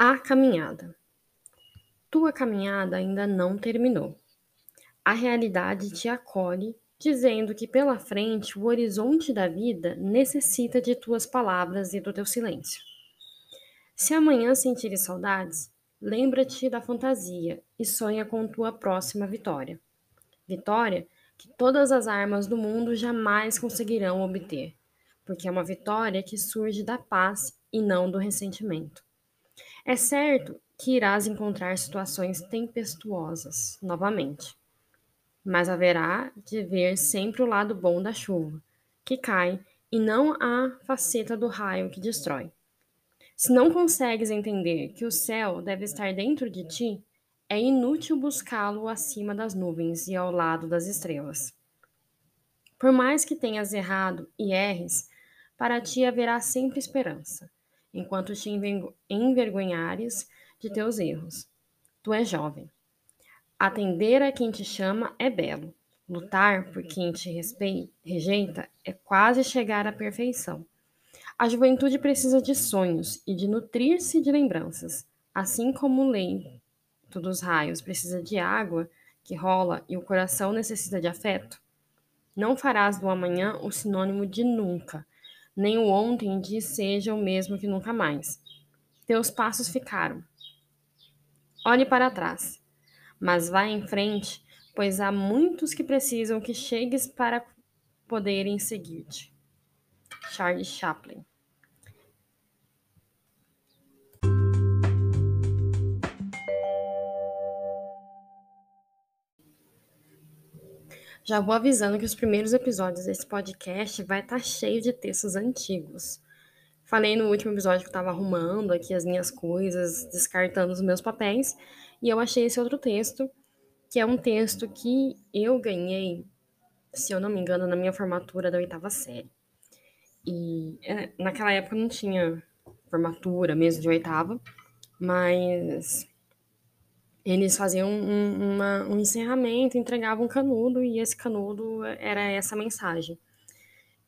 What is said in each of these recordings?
A caminhada. Tua caminhada ainda não terminou. A realidade te acolhe, dizendo que pela frente o horizonte da vida necessita de tuas palavras e do teu silêncio. Se amanhã sentires saudades, lembra-te da fantasia e sonha com tua próxima vitória. Vitória que todas as armas do mundo jamais conseguirão obter, porque é uma vitória que surge da paz e não do ressentimento. É certo que irás encontrar situações tempestuosas novamente, mas haverá de ver sempre o lado bom da chuva, que cai, e não a faceta do raio que destrói. Se não consegues entender que o céu deve estar dentro de ti, é inútil buscá-lo acima das nuvens e ao lado das estrelas. Por mais que tenhas errado e erres, para ti haverá sempre esperança, enquanto te envergonhares de teus erros. Tu és jovem. Atender a quem te chama é belo. Lutar por quem te respeita, rejeita é quase chegar à perfeição. A juventude precisa de sonhos e de nutrir-se de lembranças, assim como o leito dos raios precisa de água que rola e o coração necessita de afeto. Não farás do amanhã o sinônimo de nunca, nem o ontem de seja o mesmo que nunca mais. Teus passos ficaram, Olhe para trás, mas vá em frente, pois há muitos que precisam que chegues para poderem seguir-te. Charles Chaplin. Já vou avisando que os primeiros episódios desse podcast vai estar tá cheio de textos antigos. Falei no último episódio que eu tava arrumando aqui as minhas coisas, descartando os meus papéis, e eu achei esse outro texto, que é um texto que eu ganhei, se eu não me engano, na minha formatura da oitava série. E é, naquela época não tinha formatura mesmo de oitava, mas eles faziam um, uma, um encerramento, entregavam um canudo, e esse canudo era essa mensagem.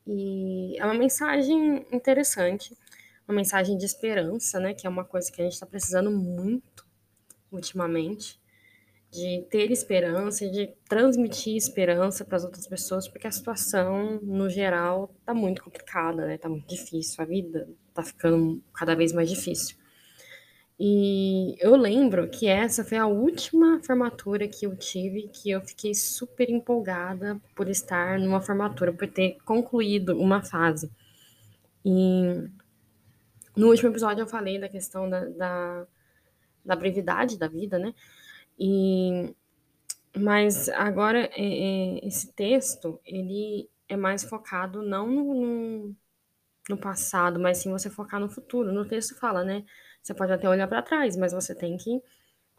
E é uma mensagem interessante, uma mensagem de esperança, né? Que é uma coisa que a gente está precisando muito ultimamente, de ter esperança, de transmitir esperança para as outras pessoas, porque a situação, no geral, tá muito complicada, né? Tá muito difícil, a vida tá ficando cada vez mais difícil. E eu lembro que essa foi a última formatura que eu tive, que eu fiquei super empolgada por estar numa formatura, por ter concluído uma fase. E no último episódio eu falei da questão da, da, da brevidade da vida, né? E, mas agora é, é, esse texto, ele é mais focado não no, no, no passado, mas sim você focar no futuro. No texto fala, né? Você pode até olhar para trás, mas você tem que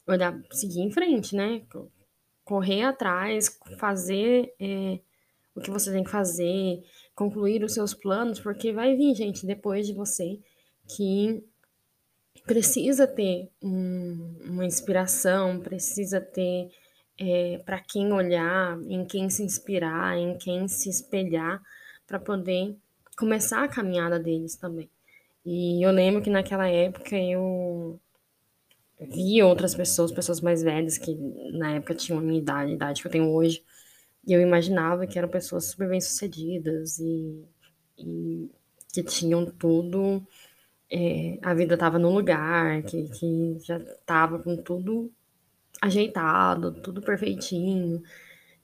olhar, seguir em frente, né? Correr atrás, fazer é, o que você tem que fazer, concluir os seus planos, porque vai vir gente depois de você que precisa ter um, uma inspiração, precisa ter é, para quem olhar, em quem se inspirar, em quem se espelhar, para poder começar a caminhada deles também. E eu lembro que naquela época eu vi outras pessoas, pessoas mais velhas, que na época tinham a minha idade, a idade que eu tenho hoje, e eu imaginava que eram pessoas super bem-sucedidas e, e que tinham tudo, é, a vida estava no lugar, que, que já estava com tudo ajeitado, tudo perfeitinho.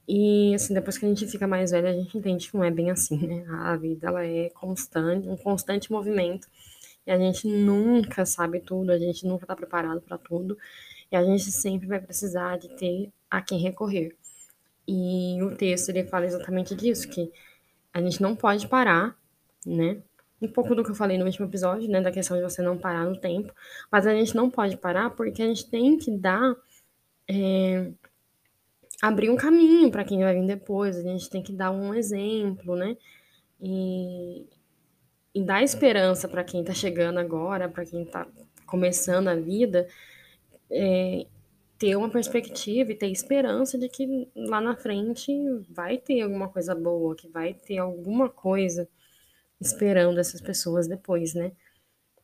E assim, depois que a gente fica mais velha, a gente entende que não é bem assim, né? A vida ela é constante, um constante movimento e a gente nunca sabe tudo, a gente nunca está preparado para tudo, e a gente sempre vai precisar de ter a quem recorrer. E o texto ele fala exatamente disso, que a gente não pode parar, né? Um pouco do que eu falei no último episódio, né, da questão de você não parar no tempo, mas a gente não pode parar porque a gente tem que dar é, abrir um caminho para quem vai vir depois, a gente tem que dar um exemplo, né? E, e dar esperança para quem está chegando agora, para quem está começando a vida, é, ter uma perspectiva e ter esperança de que lá na frente vai ter alguma coisa boa, que vai ter alguma coisa esperando essas pessoas depois, né?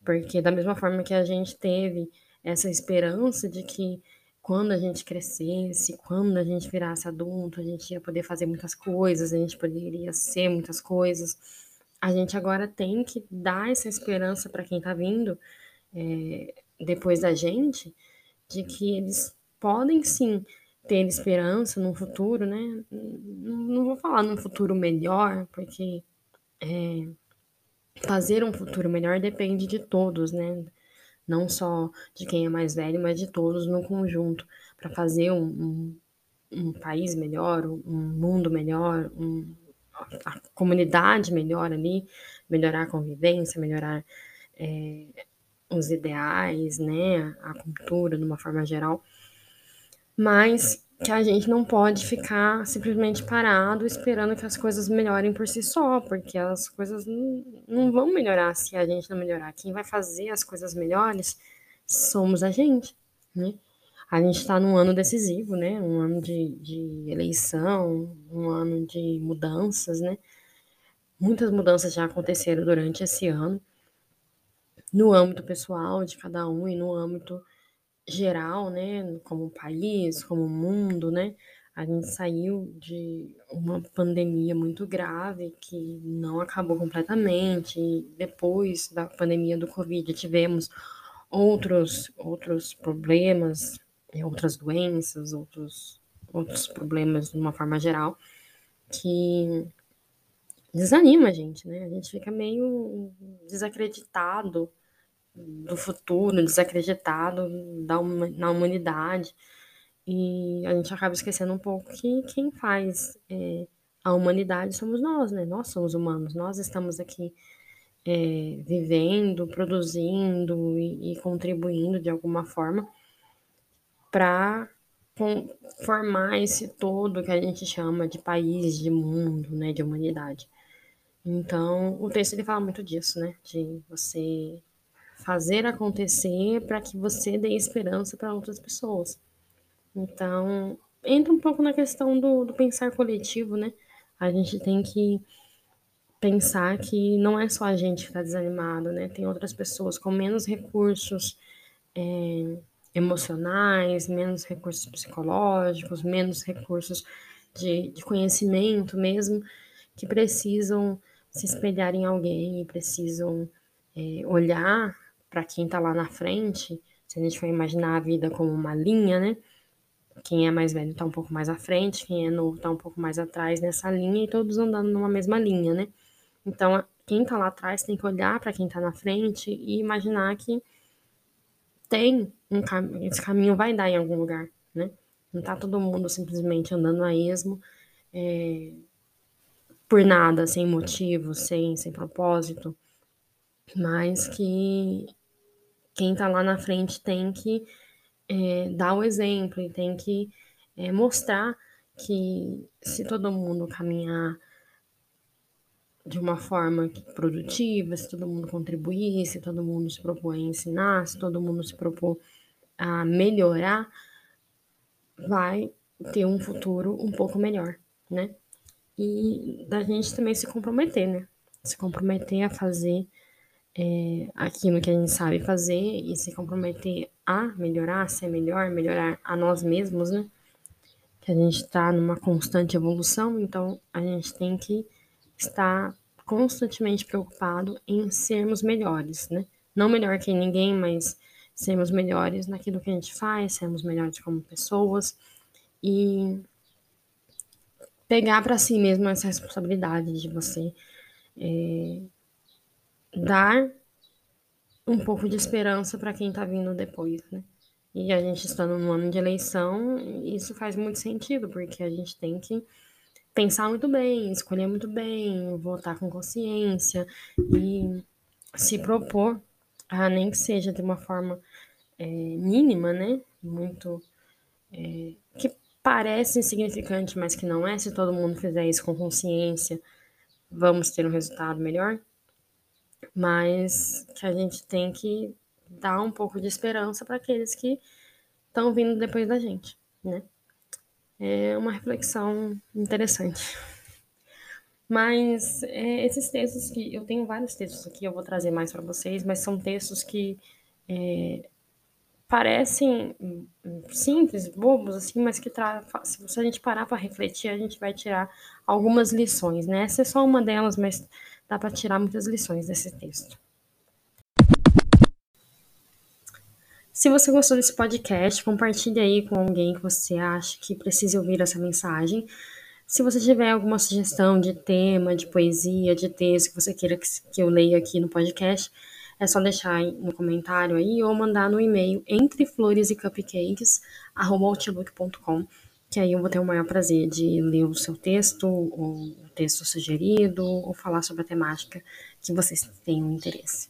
Porque da mesma forma que a gente teve essa esperança de que quando a gente crescesse, quando a gente virasse adulto, a gente ia poder fazer muitas coisas, a gente poderia ser muitas coisas. A gente agora tem que dar essa esperança para quem está vindo é, depois da gente, de que eles podem sim ter esperança no futuro, né? Não, não vou falar num futuro melhor, porque é, fazer um futuro melhor depende de todos, né? não só de quem é mais velho, mas de todos no conjunto, para fazer um, um, um, país melhor, um mundo melhor, um, a comunidade melhor ali, melhorar a convivência, melhorar é, os ideais, né, a cultura de uma forma geral. Mas que a gente não pode ficar simplesmente parado esperando que as coisas melhorem por si só, porque as coisas não, não vão melhorar se a gente não melhorar. Quem vai fazer as coisas melhores somos a gente, né? A gente está num ano decisivo, né? Um ano de, de eleição, um ano de mudanças, né? Muitas mudanças já aconteceram durante esse ano, no âmbito pessoal de cada um e no âmbito geral, né, como país, como mundo, né, a gente saiu de uma pandemia muito grave que não acabou completamente. Depois da pandemia do Covid, tivemos outros, outros problemas, outras doenças, outros, outros problemas de uma forma geral, que desanima a gente, né? A gente fica meio desacreditado do futuro, desacreditado da, na humanidade. E a gente acaba esquecendo um pouco que quem faz é, a humanidade somos nós, né? Nós somos humanos, nós estamos aqui é, vivendo, produzindo e, e, contribuindo de alguma forma para formar esse todo que a gente chama de país, de mundo, né? De humanidade. Então, o texto ele fala muito disso, né? De você fazer acontecer para que você dê esperança para outras pessoas. Então, entra um pouco na questão do, do pensar coletivo, né? A gente tem que pensar que não é só a gente que está desanimado, né? Tem outras pessoas com menos recursos é, emocionais, menos recursos psicológicos, menos recursos de, de conhecimento mesmo, que precisam se espelhar em alguém e precisam é, olhar para quem está lá na frente, se a gente for imaginar a vida como uma linha, né? Quem é mais velho está um pouco mais à frente, quem é novo está um pouco mais atrás nessa linha e todos andando numa mesma linha, né? Então, quem está lá atrás tem que olhar para quem está na frente e imaginar que tem um caminho, esse caminho vai dar em algum lugar, né? Não tá todo mundo simplesmente andando a esmo, é, por nada, sem motivo, sem, sem propósito, mas que quem está lá na frente tem que é, dar o exemplo e tem que é, mostrar que se todo mundo caminhar de uma forma produtiva, se todo mundo contribuir, se todo mundo se propor a ensinar, se todo mundo se propor a melhorar, vai ter um futuro um pouco melhor, né? E da gente também se comprometer, né? Se comprometer a fazer é, aquilo que a gente sabe fazer e se comprometer a melhorar, a ser melhor, melhorar a nós mesmos, né? Que a gente está numa constante evolução, então a gente tem que estar constantemente preocupado em sermos melhores, né? Não melhor que ninguém, mas sermos melhores naquilo que a gente faz, sermos melhores como pessoas e pegar para si mesmo essa responsabilidade de você é, dar um pouco de esperança para quem está vindo depois, né? E a gente estando no ano de eleição, isso faz muito sentido, porque a gente tem que pensar muito bem, escolher muito bem, votar com consciência e se propor, a, nem que seja de uma forma é, mínima, né? Muito. É, que parece insignificante, mas que não é. Se todo mundo fizer isso com consciência, vamos ter um resultado melhor mas que a gente tem que dar um pouco de esperança para aqueles que estão vindo depois da gente, né? É uma reflexão interessante. Mas é, esses textos que eu tenho vários textos aqui, eu vou trazer mais para vocês, mas são textos que é, parecem hum, hum, simples, bobos, assim, mas que se a gente parar para refletir, a gente vai tirar algumas lições, né? Essa é só uma delas, mas dá para tirar muitas lições desse texto. Se você gostou desse podcast, compartilhe aí com alguém que você acha que precisa ouvir essa mensagem. Se você tiver alguma sugestão de tema, de poesia, de texto que você queira que eu leia aqui no podcast, é só deixar no comentário aí ou mandar no e-mail entre que aí eu vou ter o maior prazer de ler o seu texto, ou o texto sugerido, ou falar sobre a temática que vocês tenham interesse.